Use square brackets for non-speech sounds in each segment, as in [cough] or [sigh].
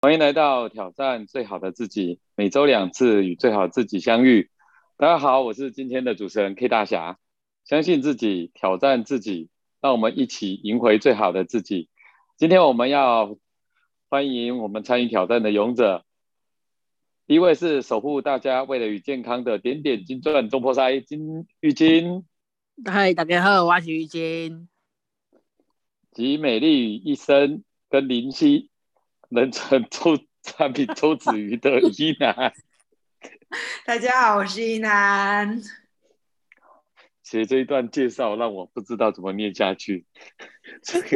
欢迎来到挑战最好的自己，每周两次与最好自己相遇。大家好，我是今天的主持人 K 大侠。相信自己，挑战自己，让我们一起赢回最好的自己。今天我们要欢迎我们参与挑战的勇者。第一位是守护大家为了与健康的点点金钻中破塞金玉金。嗨，大家好，我是玉金。集美丽一生跟灵犀。人称周产品周子瑜的 [laughs] 一男，[laughs] 大家好，我是一男。写这一段介绍让我不知道怎么念下去。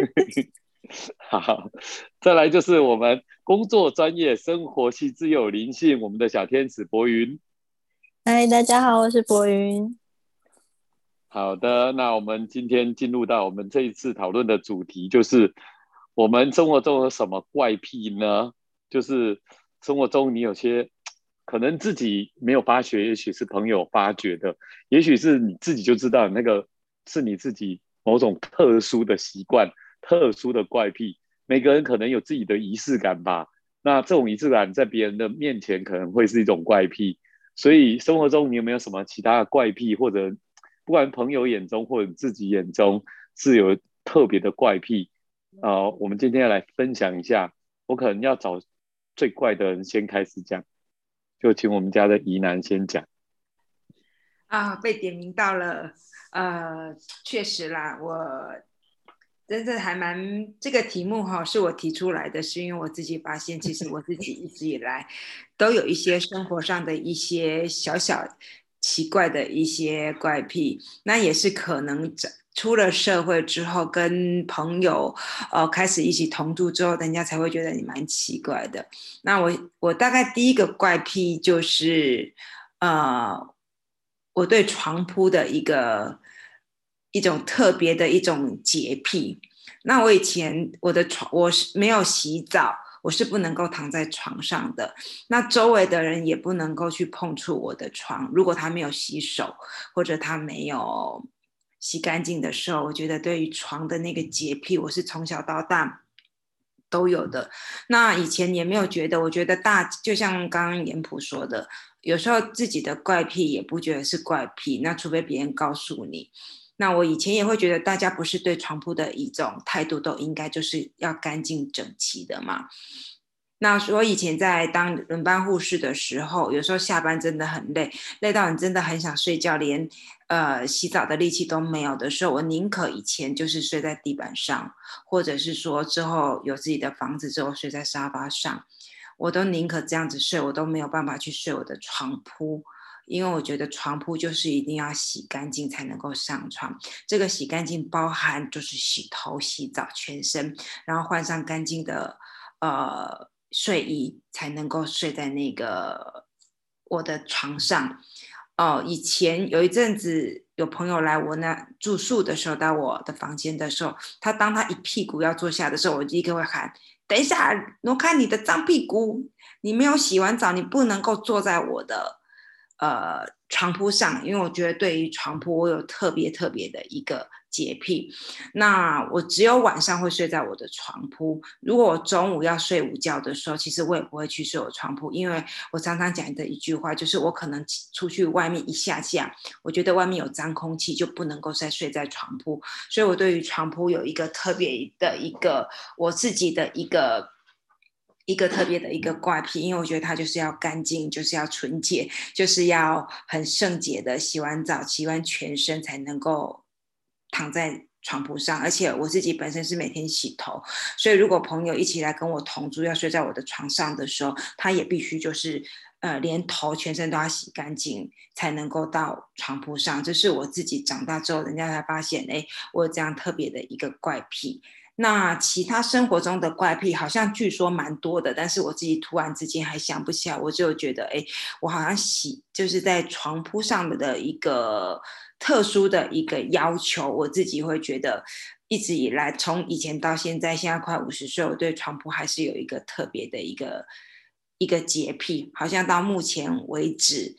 [laughs] 好，再来就是我们工作专业、生活细致又有灵性，我们的小天使博云。嗨，大家好，我是博云。好的，那我们今天进入到我们这一次讨论的主题就是。我们生活中有什么怪癖呢？就是生活中你有些可能自己没有发觉，也许是朋友发觉的，也许是你自己就知道那个是你自己某种特殊的习惯、特殊的怪癖。每个人可能有自己的仪式感吧。那这种仪式感在别人的面前可能会是一种怪癖。所以生活中你有没有什么其他的怪癖，或者不管朋友眼中或者自己眼中是有特别的怪癖？呃，我们今天要来分享一下，我可能要找最怪的人先开始讲，就请我们家的宜南先讲。啊，被点名到了，呃，确实啦，我真的还蛮这个题目哈，是我提出来的，是因为我自己发现，其实我自己一直以来都有一些生活上的一些小小奇怪的一些怪癖，那也是可能这。出了社会之后，跟朋友呃开始一起同住之后，人家才会觉得你蛮奇怪的。那我我大概第一个怪癖就是，呃，我对床铺的一个一种特别的一种洁癖。那我以前我的床我是没有洗澡，我是不能够躺在床上的。那周围的人也不能够去碰触我的床，如果他没有洗手或者他没有。洗干净的时候，我觉得对于床的那个洁癖，我是从小到大都有的。那以前也没有觉得，我觉得大就像刚刚严普说的，有时候自己的怪癖也不觉得是怪癖，那除非别人告诉你。那我以前也会觉得，大家不是对床铺的一种态度都应该就是要干净整齐的嘛。那我以前在当轮班护士的时候，有时候下班真的很累，累到你真的很想睡觉，连呃洗澡的力气都没有的时候，我宁可以前就是睡在地板上，或者是说之后有自己的房子之后睡在沙发上，我都宁可这样子睡，我都没有办法去睡我的床铺，因为我觉得床铺就是一定要洗干净才能够上床。这个洗干净包含就是洗头、洗澡、全身，然后换上干净的呃。睡衣才能够睡在那个我的床上哦。以前有一阵子有朋友来我那住宿的时候，到我的房间的时候，他当他一屁股要坐下的时候，我就立刻会喊：“等一下，挪开你的脏屁股！你没有洗完澡，你不能够坐在我的呃床铺上，因为我觉得对于床铺，我有特别特别的一个。”洁癖，那我只有晚上会睡在我的床铺。如果我中午要睡午觉的时候，其实我也不会去睡我床铺，因为我常常讲的一句话就是，我可能出去外面一下下，我觉得外面有脏空气，就不能够再睡在床铺。所以我对于床铺有一个特别的一个我自己的一个一个特别的一个怪癖，因为我觉得它就是要干净，就是要纯洁，就是要很圣洁的洗完澡、洗完全身才能够。躺在床铺上，而且我自己本身是每天洗头，所以如果朋友一起来跟我同住，要睡在我的床上的时候，他也必须就是呃连头全身都要洗干净才能够到床铺上。这是我自己长大之后，人家才发现，哎，我有这样特别的一个怪癖。那其他生活中的怪癖，好像据说蛮多的，但是我自己突然之间还想不起来，我就觉得，哎，我好像洗就是在床铺上的一个。特殊的一个要求，我自己会觉得，一直以来，从以前到现在，现在快五十岁，我对床铺还是有一个特别的一个一个洁癖，好像到目前为止，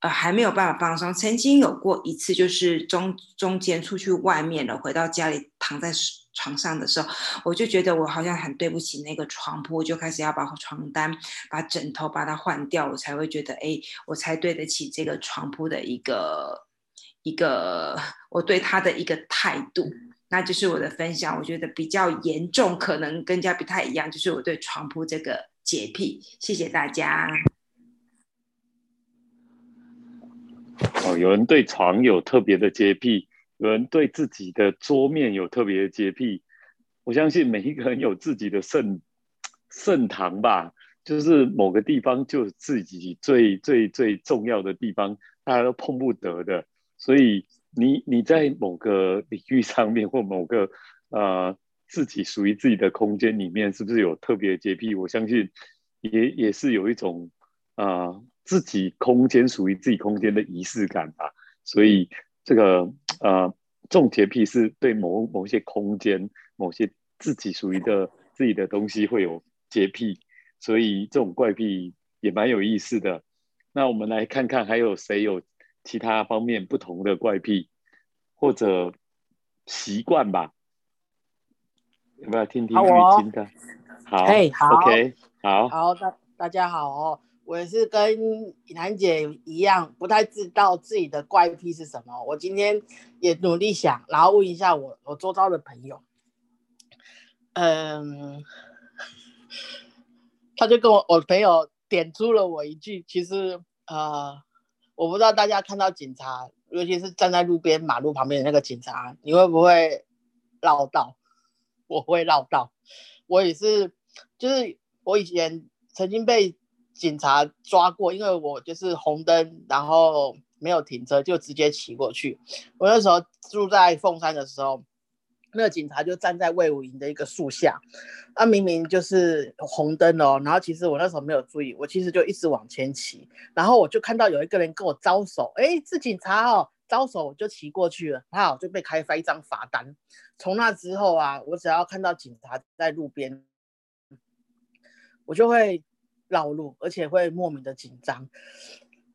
呃还没有办法放松。曾经有过一次，就是中中间出去外面了，回到家里躺在床上的时候，我就觉得我好像很对不起那个床铺，我就开始要把床单、把枕头把它换掉，我才会觉得哎，我才对得起这个床铺的一个一个我对他的一个态度。那就是我的分享，我觉得比较严重，可能跟人家不太一样，就是我对床铺这个洁癖。谢谢大家。哦，有人对床有特别的洁癖，有人对自己的桌面有特别的洁癖。我相信每一个人有自己的圣圣堂吧，就是某个地方就自己最最最重要的地方，大家都碰不得的，所以。你你在某个领域上面或某个呃自己属于自己的空间里面，是不是有特别洁癖？我相信也也是有一种啊自己空间属于自己空间的仪式感吧。所以这个呃重洁癖是对某某些空间、某些自己属于的自己的东西会有洁癖，所以这种怪癖也蛮有意思的。那我们来看看还有谁有。其他方面不同的怪癖或者习惯吧，要不要听听雨欣的？好，哎，好，OK，好，好，大大家好哦，我也是跟楠姐一样，不太知道自己的怪癖是什么。我今天也努力想，然后问一下我我周遭的朋友，嗯，[laughs] 他就跟我我朋友点出了我一句，其实呃。我不知道大家看到警察，尤其是站在路边马路旁边的那个警察，你会不会绕道？我会绕道。我也是，就是我以前曾经被警察抓过，因为我就是红灯，然后没有停车就直接骑过去。我那时候住在凤山的时候。那个警察就站在魏武营的一个树下，他明明就是红灯哦，然后其实我那时候没有注意，我其实就一直往前骑，然后我就看到有一个人跟我招手，哎，是警察哦，招手我就骑过去了，他好就被开发一张罚单。从那之后啊，我只要看到警察在路边，我就会绕路，而且会莫名的紧张。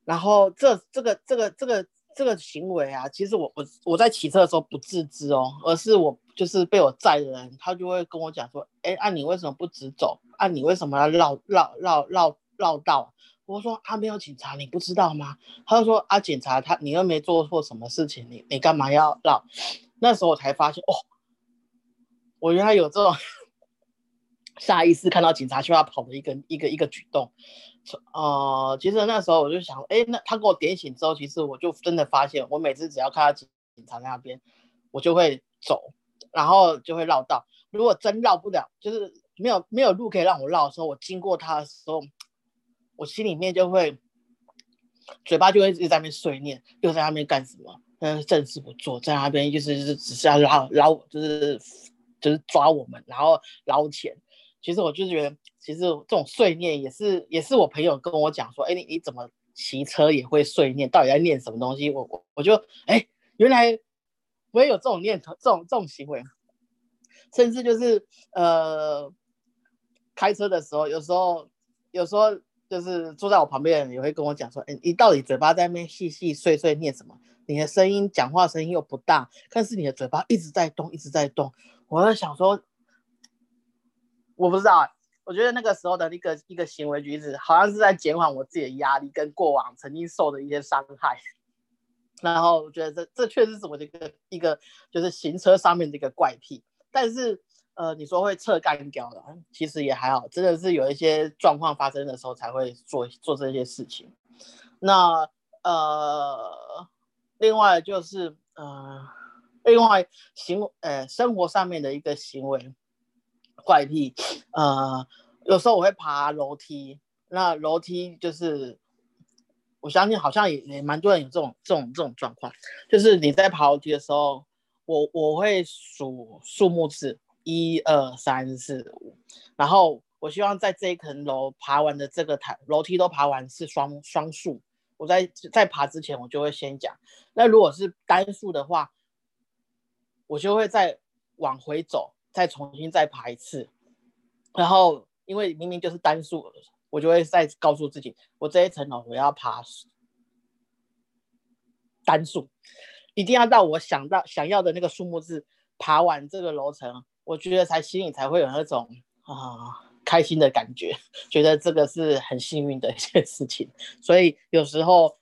然后这这个这个这个。这个行为啊，其实我我我在骑车的时候不自知哦，而是我就是被我载的人，他就会跟我讲说，哎，啊你为什么不直走？啊你为什么要绕绕绕绕绕道？我说啊没有警察，你不知道吗？他就说啊警察他你又没做错什么事情，你你干嘛要绕？那时候我才发现哦，我原来有这种 [laughs] 下意识看到警察就要跑的一个一个一个举动。呃，其实那时候我就想，哎，那他给我点醒之后，其实我就真的发现，我每次只要看到警察在那边，我就会走，然后就会绕道。如果真绕不了，就是没有没有路可以让我绕的时候，我经过他的时候，我心里面就会，嘴巴就会一直在那边碎念，又在那边干什么？嗯，正事不做，在那边就是是只是要捞捞，就是就是抓我们，然后捞钱。其实我就是觉得。其实这种碎念也是，也是我朋友跟我讲说，哎，你你怎么骑车也会碎念？到底在念什么东西？我我我就哎，原来我也有这种念头，这种这种行为，甚至就是呃，开车的时候，有时候有时候就是坐在我旁边的人也会跟我讲说，哎，你到底嘴巴在那边细细碎碎念什么？你的声音讲话声音又不大，但是你的嘴巴一直在动，一直在动。我在想说，我不知道。我觉得那个时候的一个一个行为举止，好像是在减缓我自己的压力跟过往曾经受的一些伤害。然后我觉得这这确实是我的一个一个就是行车上面的一个怪癖。但是呃，你说会侧干掉的，其实也还好，真的是有一些状况发生的时候才会做做这些事情。那呃，另外就是呃，另外行呃生活上面的一个行为。怪癖，呃，有时候我会爬楼梯，那楼梯就是我相信好像也也蛮多人有这种这种这种状况，就是你在爬楼梯的时候，我我会数数目字一二三四五，然后我希望在这一层楼爬完的这个台楼梯都爬完是双双数，我在在爬之前我就会先讲，那如果是单数的话，我就会再往回走。再重新再爬一次，然后因为明明就是单数，我就会再告诉自己，我这一层楼我要爬单数，一定要到我想到想要的那个数目字爬完这个楼层，我觉得才心里才会有那种啊开心的感觉，觉得这个是很幸运的一件事情。所以有时候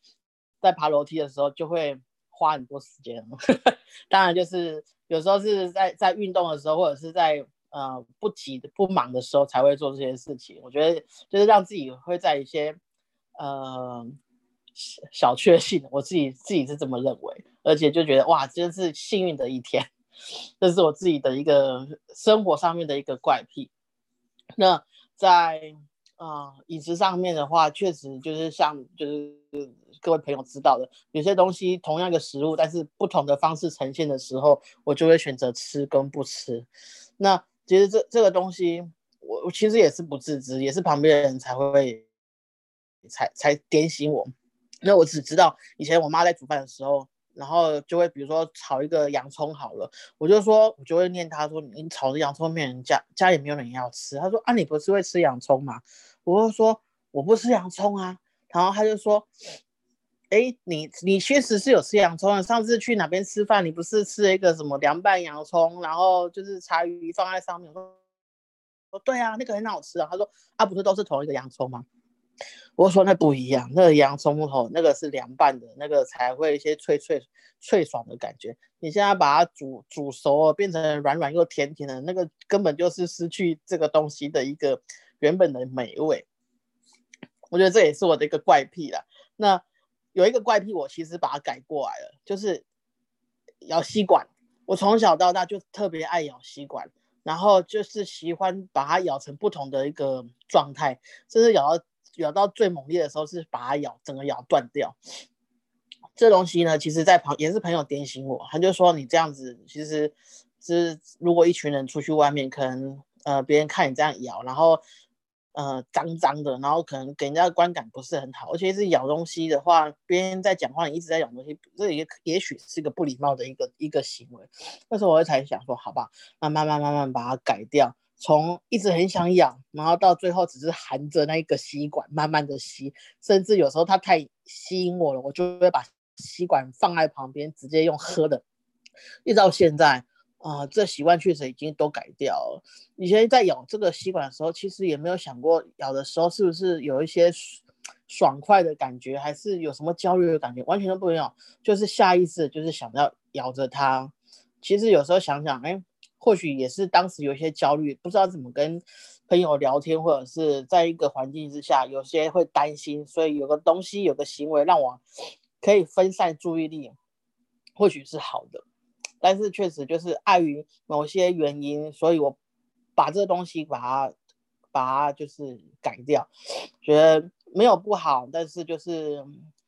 在爬楼梯的时候就会花很多时间。[laughs] 当然就是有时候是在在运动的时候，或者是在呃不急不忙的时候才会做这些事情。我觉得就是让自己会在一些呃。小确幸，我自己自己是这么认为，而且就觉得哇，真是幸运的一天，[laughs] 这是我自己的一个生活上面的一个怪癖。那在啊饮食上面的话，确实就是像就是各位朋友知道的，有些东西同样的食物，但是不同的方式呈现的时候，我就会选择吃跟不吃。那其实这这个东西，我我其实也是不自知，也是旁边人才会才才点醒我。那我只知道以前我妈在煮饭的时候，然后就会比如说炒一个洋葱好了，我就说我就会念她说你炒的洋葱面家家里没有人要吃，她说啊你不是会吃洋葱吗？我就说我不吃洋葱啊，然后他就说，哎你你确实是有吃洋葱啊，上次去哪边吃饭你不是吃了一个什么凉拌洋葱，然后就是茶鱼放在上面，我说对啊那个很好吃啊，他说啊不是都是同一个洋葱吗？我说那不一样，那个洋葱头那个是凉拌的，那个才会一些脆脆脆爽的感觉。你现在把它煮煮熟了，变成软软又甜甜的，那个根本就是失去这个东西的一个原本的美味。我觉得这也是我的一个怪癖了。那有一个怪癖，我其实把它改过来了，就是咬吸管。我从小到大就特别爱咬吸管，然后就是喜欢把它咬成不同的一个状态，甚至咬到。咬到最猛烈的时候是把它咬整个咬断掉。这东西呢，其实在旁也是朋友点醒我，他就说你这样子，其实是如果一群人出去外面，可能呃别人看你这样咬，然后呃脏脏的，然后可能给人家的观感不是很好。而且是咬东西的话，别人在讲话，你一直在咬东西，这也也许是一个不礼貌的一个一个行为。那时候我才想说，好吧，那慢慢慢慢把它改掉。从一直很想咬，然后到最后只是含着那一个吸管慢慢的吸，甚至有时候它太吸引我了，我就会把吸管放在旁边，直接用喝的。一直到现在啊，这习惯确实已经都改掉了。以前在咬这个吸管的时候，其实也没有想过咬的时候是不是有一些爽快的感觉，还是有什么焦虑的感觉，完全都不有，就是下意识就是想要咬着它。其实有时候想想，哎。或许也是当时有一些焦虑，不知道怎么跟朋友聊天，或者是在一个环境之下，有些会担心，所以有个东西、有个行为让我可以分散注意力，或许是好的。但是确实就是碍于某些原因，所以我把这东西把它把它就是改掉，觉得没有不好，但是就是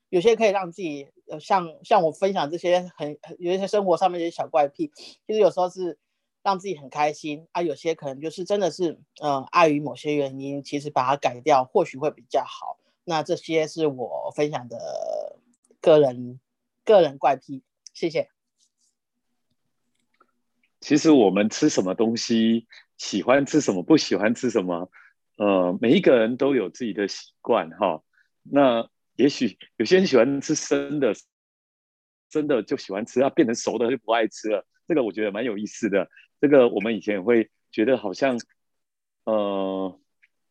有些可以让自己像像我分享这些很有一些生活上面的小怪癖，其实有时候是。让自己很开心啊，有些可能就是真的是，嗯，碍于某些原因，其实把它改掉或许会比较好。那这些是我分享的个人个人怪癖，谢谢。其实我们吃什么东西，喜欢吃什么，不喜欢吃什么，呃，每一个人都有自己的习惯哈。那也许有些人喜欢吃生的，真的就喜欢吃，啊，变成熟的就不爱吃了。这个我觉得蛮有意思的。这个我们以前也会觉得好像，呃，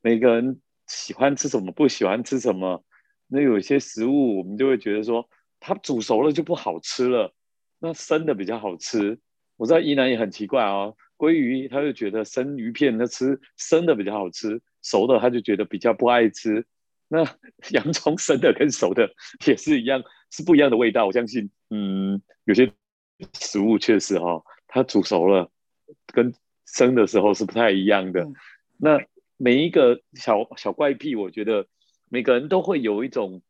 每个人喜欢吃什么，不喜欢吃什么。那有些食物我们就会觉得说，它煮熟了就不好吃了，那生的比较好吃。我知道伊南也很奇怪哦，鲑鱼他就觉得生鱼片他吃生的比较好吃，熟的他就觉得比较不爱吃。那 [laughs] 洋葱生的跟熟的 [laughs] 也是一样，是不一样的味道。我相信，嗯，有些食物确实哈，它煮熟了。跟生的时候是不太一样的。那每一个小小怪癖，我觉得每个人都会有一种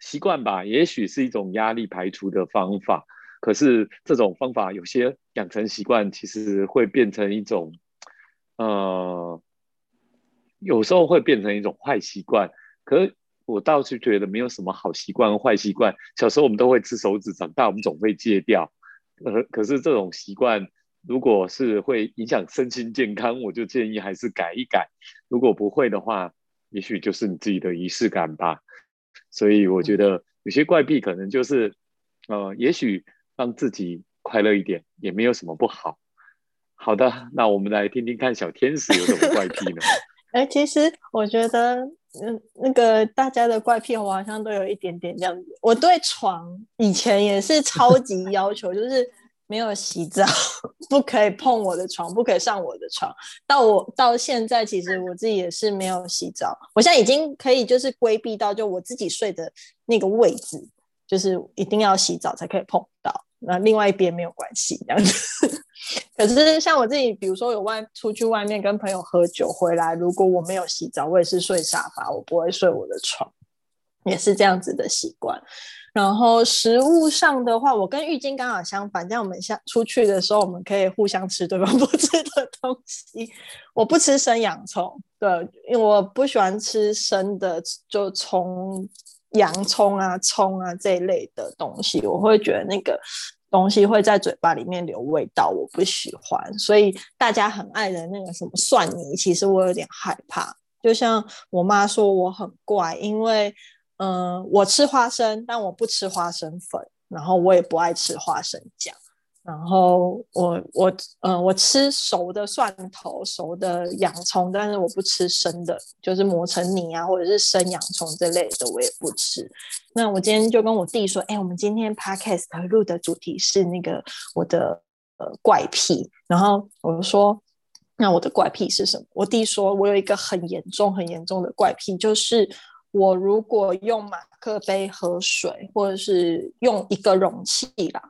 习惯吧，也许是一种压力排除的方法。可是这种方法有些养成习惯，其实会变成一种，呃，有时候会变成一种坏习惯。可我倒是觉得没有什么好习惯和坏习惯。小时候我们都会吃手指，长大我们总会戒掉。呃，可是这种习惯。如果是会影响身心健康，我就建议还是改一改。如果不会的话，也许就是你自己的仪式感吧。所以我觉得有些怪癖可能就是呃，也许让自己快乐一点也没有什么不好。好的，那我们来听听看小天使有什么怪癖呢？[laughs] 哎，其实我觉得，嗯，那个大家的怪癖，我好像都有一点点这样子。我对床以前也是超级要求，就是没有洗澡，[laughs] 不可以碰我的床，不可以上我的床。到我到现在，其实我自己也是没有洗澡。我现在已经可以就是规避到，就我自己睡的那个位置，就是一定要洗澡才可以碰到。那另外一边没有关系，这样子。[laughs] 可是像我自己，比如说有外出去外面跟朋友喝酒回来，如果我没有洗澡，我也是睡沙发，我不会睡我的床，也是这样子的习惯。然后食物上的话，我跟玉晶刚好相反，这样我们下出去的时候，我们可以互相吃对方不吃的东西。我不吃生洋葱，对，因为我不喜欢吃生的，就葱。洋葱啊、葱啊这一类的东西，我会觉得那个东西会在嘴巴里面留味道，我不喜欢。所以大家很爱的那个什么蒜泥，其实我有点害怕。就像我妈说我很怪，因为嗯，我吃花生，但我不吃花生粉，然后我也不爱吃花生酱。然后我我嗯，我吃熟的蒜头、熟的洋葱，但是我不吃生的，就是磨成泥啊，或者是生洋葱这类的，我也不吃。那我今天就跟我弟说，哎，我们今天 podcast 录的主题是那个我的呃怪癖。然后我就说，那我的怪癖是什么？我弟说我有一个很严重、很严重的怪癖，就是我如果用马克杯喝水，或者是用一个容器啦。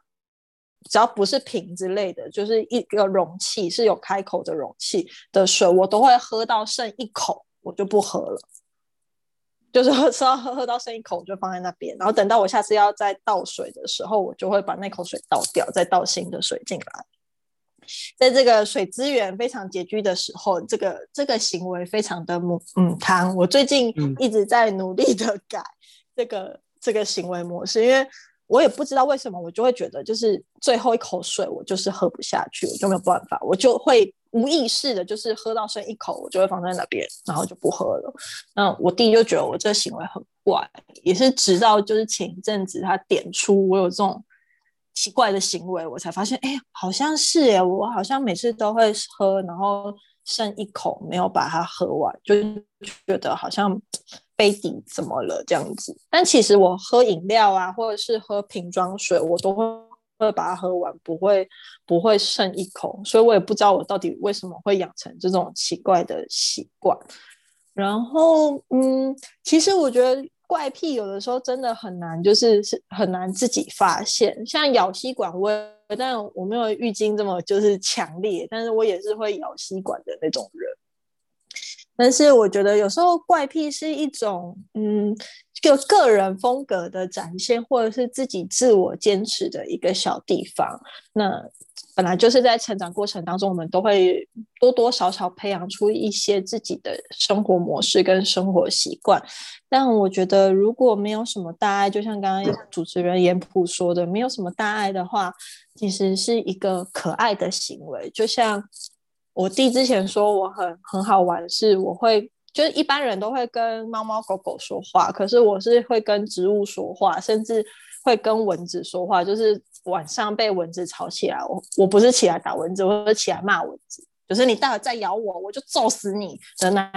只要不是瓶之类的，就是一个容器是有开口的容器的水，我都会喝到剩一口，我就不喝了。就是喝吃到喝喝到剩一口，我就放在那边，然后等到我下次要再倒水的时候，我就会把那口水倒掉，再倒新的水进来。在这个水资源非常拮据的时候，这个这个行为非常的母嗯汤。我最近一直在努力的改这个这个行为模式，因为。我也不知道为什么，我就会觉得，就是最后一口水，我就是喝不下去，我就没有办法，我就会无意识的，就是喝到剩一口，我就会放在那边，然后就不喝了。那我弟就觉得我这行为很怪，也是直到就是前一阵子他点出我有这种奇怪的行为，我才发现，哎，好像是哎，我好像每次都会喝，然后剩一口没有把它喝完，就觉得好像。杯底怎么了？这样子，但其实我喝饮料啊，或者是喝瓶装水，我都会会把它喝完，不会不会剩一口。所以我也不知道我到底为什么会养成这种奇怪的习惯。然后，嗯，其实我觉得怪癖有的时候真的很难，就是是很难自己发现。像咬吸管，我但我没有浴巾这么就是强烈，但是我也是会咬吸管的那种人。但是我觉得有时候怪癖是一种，嗯，就个人风格的展现，或者是自己自我坚持的一个小地方。那本来就是在成长过程当中，我们都会多多少少培养出一些自己的生活模式跟生活习惯。但我觉得如果没有什么大碍，就像刚刚主持人严普说的，没有什么大碍的话，其实是一个可爱的行为，就像。我弟之前说我很很好玩，是我会就是一般人都会跟猫猫狗狗说话，可是我是会跟植物说话，甚至会跟蚊子说话。就是晚上被蚊子吵起来，我我不是起来打蚊子，我是起来骂蚊子，就是你待会再咬我，我就揍死你的那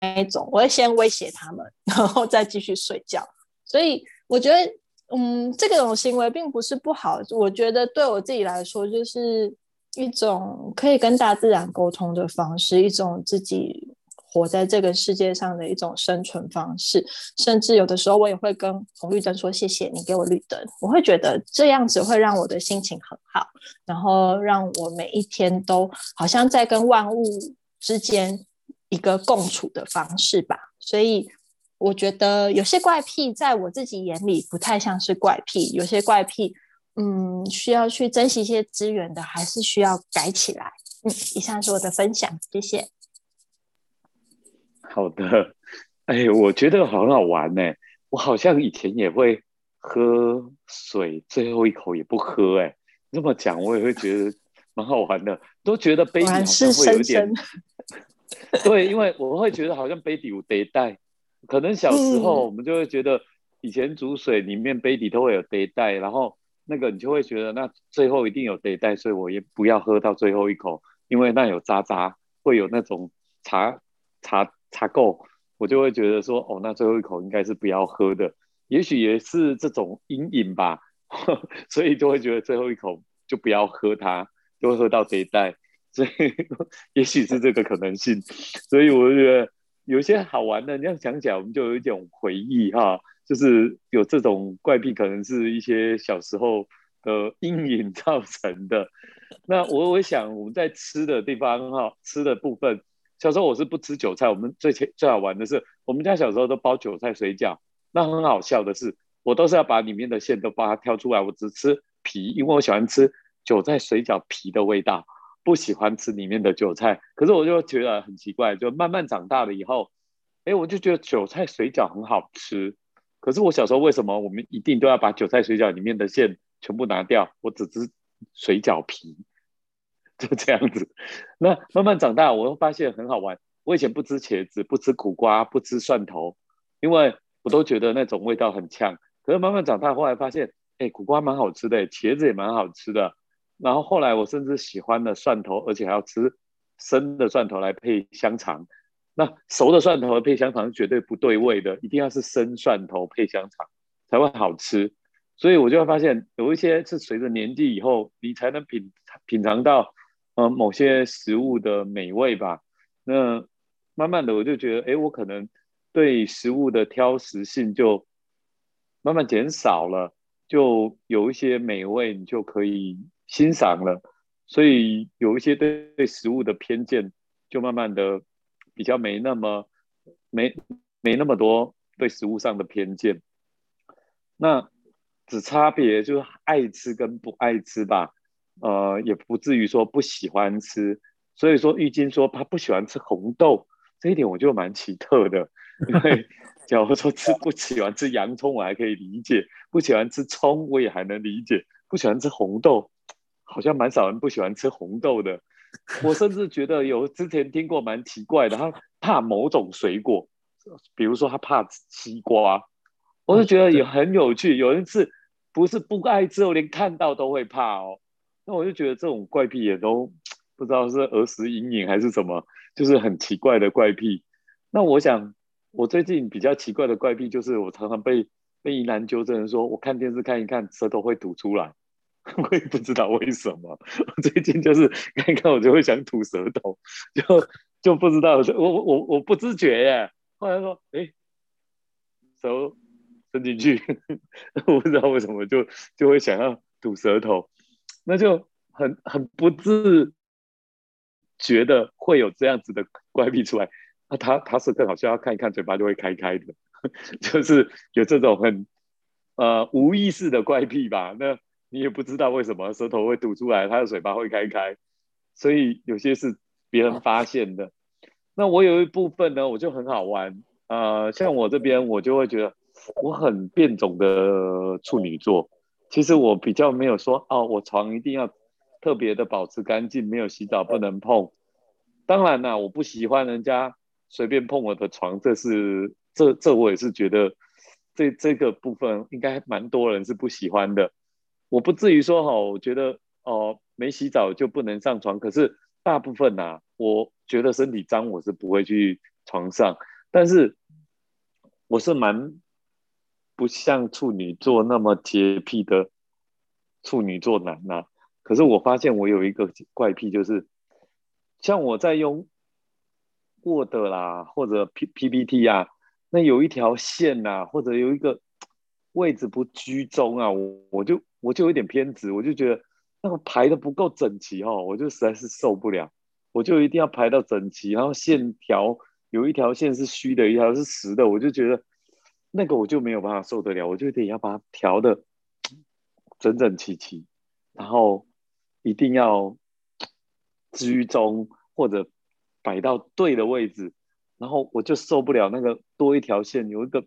那一种。我会先威胁他们，然后再继续睡觉。所以我觉得，嗯，这种行为并不是不好。我觉得对我自己来说，就是。一种可以跟大自然沟通的方式，一种自己活在这个世界上的一种生存方式。甚至有的时候，我也会跟红绿灯说：“谢谢你给我绿灯。”我会觉得这样子会让我的心情很好，然后让我每一天都好像在跟万物之间一个共处的方式吧。所以，我觉得有些怪癖在我自己眼里不太像是怪癖，有些怪癖。嗯，需要去珍惜一些资源的，还是需要改起来。嗯，以上是我的分享，谢谢。好的，哎，我觉得很好玩呢。我好像以前也会喝水，最后一口也不喝。哎，这么讲，我也会觉得蛮好玩的。都觉得杯底好像会有点，[laughs] 对，因为我会觉得好像杯底有得带。可能小时候我们就会觉得。以前煮水里面杯底都会有杯带，然后那个你就会觉得那最后一定有杯带，所以我也不要喝到最后一口，因为那有渣渣，会有那种茶茶茶垢，我就会觉得说哦，那最后一口应该是不要喝的，也许也是这种阴影吧，[laughs] 所以就会觉得最后一口就不要喝它，就会喝到杯带，所以 [laughs] 也许是这个可能性，所以我觉得。有些好玩的，你要想起来，我们就有一种回忆哈，就是有这种怪癖，可能是一些小时候的阴影造成的。那我我想，我们在吃的地方哈，吃的部分，小时候我是不吃韭菜。我们最最好玩的是，我们家小时候都包韭菜水饺。那很好笑的是，我都是要把里面的馅都把它挑出来，我只吃皮，因为我喜欢吃韭菜水饺皮的味道。不喜欢吃里面的韭菜，可是我就觉得很奇怪，就慢慢长大了以后，哎，我就觉得韭菜水饺很好吃。可是我小时候为什么我们一定都要把韭菜水饺里面的馅全部拿掉？我只吃水饺皮，[laughs] 就这样子。那慢慢长大，我会发现很好玩。我以前不吃茄子，不吃苦瓜，不吃蒜头，因为我都觉得那种味道很呛。可是慢慢长大，后来发现，哎，苦瓜蛮好吃的，茄子也蛮好吃的。然后后来我甚至喜欢了蒜头，而且还要吃生的蒜头来配香肠。那熟的蒜头配香肠绝对不对味的，一定要是生蒜头配香肠才会好吃。所以我就会发现，有一些是随着年纪以后，你才能品品尝到呃某些食物的美味吧。那慢慢的我就觉得，哎，我可能对食物的挑食性就慢慢减少了，就有一些美味你就可以。欣赏了，所以有一些对对食物的偏见，就慢慢的比较没那么没没那么多对食物上的偏见。那只差别就是爱吃跟不爱吃吧，呃，也不至于说不喜欢吃。所以说，玉晶说他不喜欢吃红豆，这一点我就蛮奇特的。因为 [laughs] 假如说吃不喜欢吃洋葱，我还可以理解；不喜欢吃葱，我也还能理解；不喜欢吃红豆。好像蛮少人不喜欢吃红豆的，我甚至觉得有之前听过蛮奇怪的，他怕某种水果，比如说他怕西瓜，我就觉得也很有趣。有人是不是不爱之后连看到都会怕哦。那我就觉得这种怪癖也都不知道是儿时阴影还是什么，就是很奇怪的怪癖。那我想我最近比较奇怪的怪癖就是我常常被被疑难纠正说，我看电视看一看，舌头会吐出来。我也不知道为什么，我最近就是看看我就会想吐舌头，就就不知道我我我我不自觉耶。后来说，哎，手伸进去，[laughs] 我不知道为什么就就会想要吐舌头，那就很很不自觉的会有这样子的怪癖出来。那他他是更好笑，看一看嘴巴就会开开的，[laughs] 就是有这种很呃无意识的怪癖吧？那。你也不知道为什么舌头会吐出来，他的嘴巴会开开，所以有些是别人发现的。那我有一部分呢，我就很好玩。呃，像我这边，我就会觉得我很变种的处女座。其实我比较没有说哦，我床一定要特别的保持干净，没有洗澡不能碰。当然啦，我不喜欢人家随便碰我的床，这是这这我也是觉得这这个部分应该蛮多人是不喜欢的。我不至于说哈，我觉得哦，没洗澡就不能上床。可是大部分呐，我觉得身体脏，我是不会去床上。但是我是蛮不像处女座那么洁癖的处女座男呐。可是我发现我有一个怪癖，就是像我在用 Word 啦或者 P PPT 啊，那有一条线呐，或者有一个位置不居中啊，我我就。我就有点偏执，我就觉得那个排的不够整齐哦，我就实在是受不了，我就一定要排到整齐，然后线条有一条线是虚的，一条是实的，我就觉得那个我就没有办法受得了，我就得要把它调的整整齐齐，然后一定要居中或者摆到对的位置，然后我就受不了那个多一条线有一个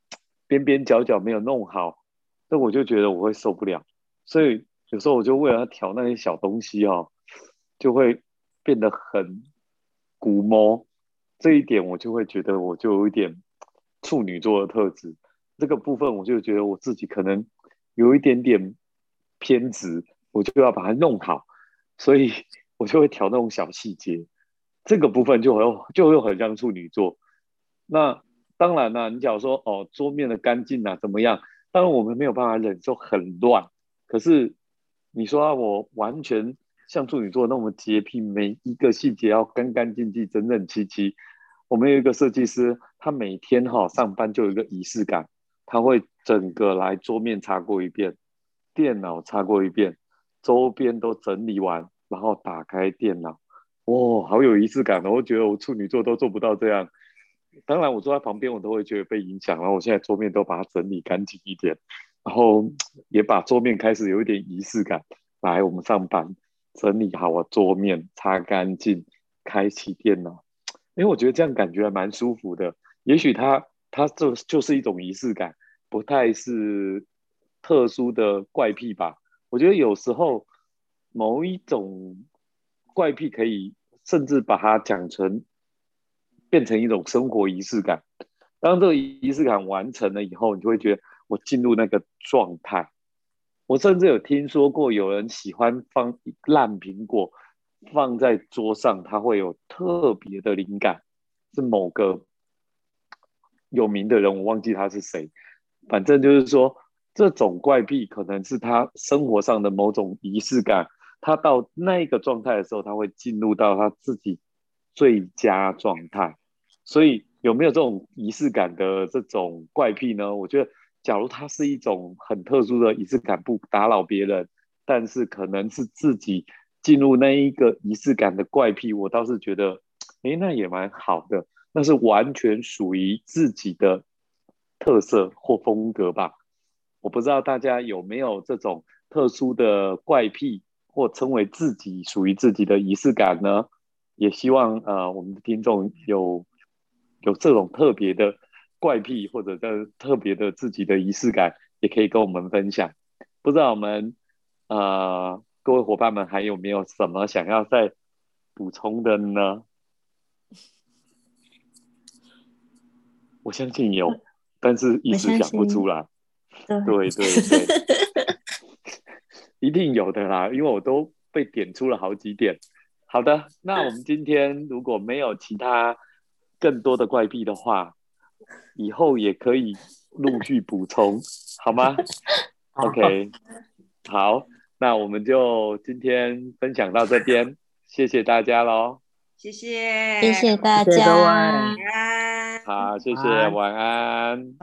[tsk] 边边角角没有弄好。那我就觉得我会受不了，所以有时候我就为了要调那些小东西哦，就会变得很古摸。这一点我就会觉得我就有一点处女座的特质。这个部分，我就觉得我自己可能有一点点偏执，我就要把它弄好，所以 [laughs] 我就会调那种小细节。这个部分就很就又很像处女座。那当然啦，你假如说哦，桌面的干净啊怎么样？当然我们没有办法忍受很乱。可是你说啊我完全像处女座那么洁癖，每一个细节要干干净净、整整齐齐。我们有一个设计师，他每天哈上班就有一个仪式感，他会整个来桌面擦过一遍，电脑擦过一遍，周边都整理完，然后打开电脑。哇，好有仪式感的！我觉得我处女座都做不到这样。当然，我坐在旁边，我都会觉得被影响。然后我现在桌面都把它整理干净一点，然后也把桌面开始有一点仪式感。来，我们上班，整理好我桌面，擦干净，开启电脑。因为我觉得这样感觉还蛮舒服的。也许它它就就是一种仪式感，不太是特殊的怪癖吧。我觉得有时候某一种。怪癖可以甚至把它讲成变成一种生活仪式感。当这个仪式感完成了以后，你就会觉得我进入那个状态。我甚至有听说过有人喜欢放烂苹果放在桌上，他会有特别的灵感。是某个有名的人，我忘记他是谁。反正就是说，这种怪癖可能是他生活上的某种仪式感。他到那个状态的时候，他会进入到他自己最佳状态。所以有没有这种仪式感的这种怪癖呢？我觉得，假如它是一种很特殊的仪式感，不打扰别人，但是可能是自己进入那一个仪式感的怪癖，我倒是觉得，哎，那也蛮好的。那是完全属于自己的特色或风格吧。我不知道大家有没有这种特殊的怪癖。或称为自己属于自己的仪式感呢？也希望呃我们的听众有有这种特别的怪癖，或者的特别的自己的仪式感，也可以跟我们分享。不知道我们呃各位伙伴们还有没有什么想要再补充的呢？我相信有，但是一时想不出来。对对对。[laughs] 一定有的啦，因为我都被点出了好几点。好的，那我们今天如果没有其他更多的怪癖的话，以后也可以陆续补充，[laughs] 好吗？OK，好，那我们就今天分享到这边，谢谢大家喽。谢谢，谢谢大家，晚安。好，谢谢，晚安。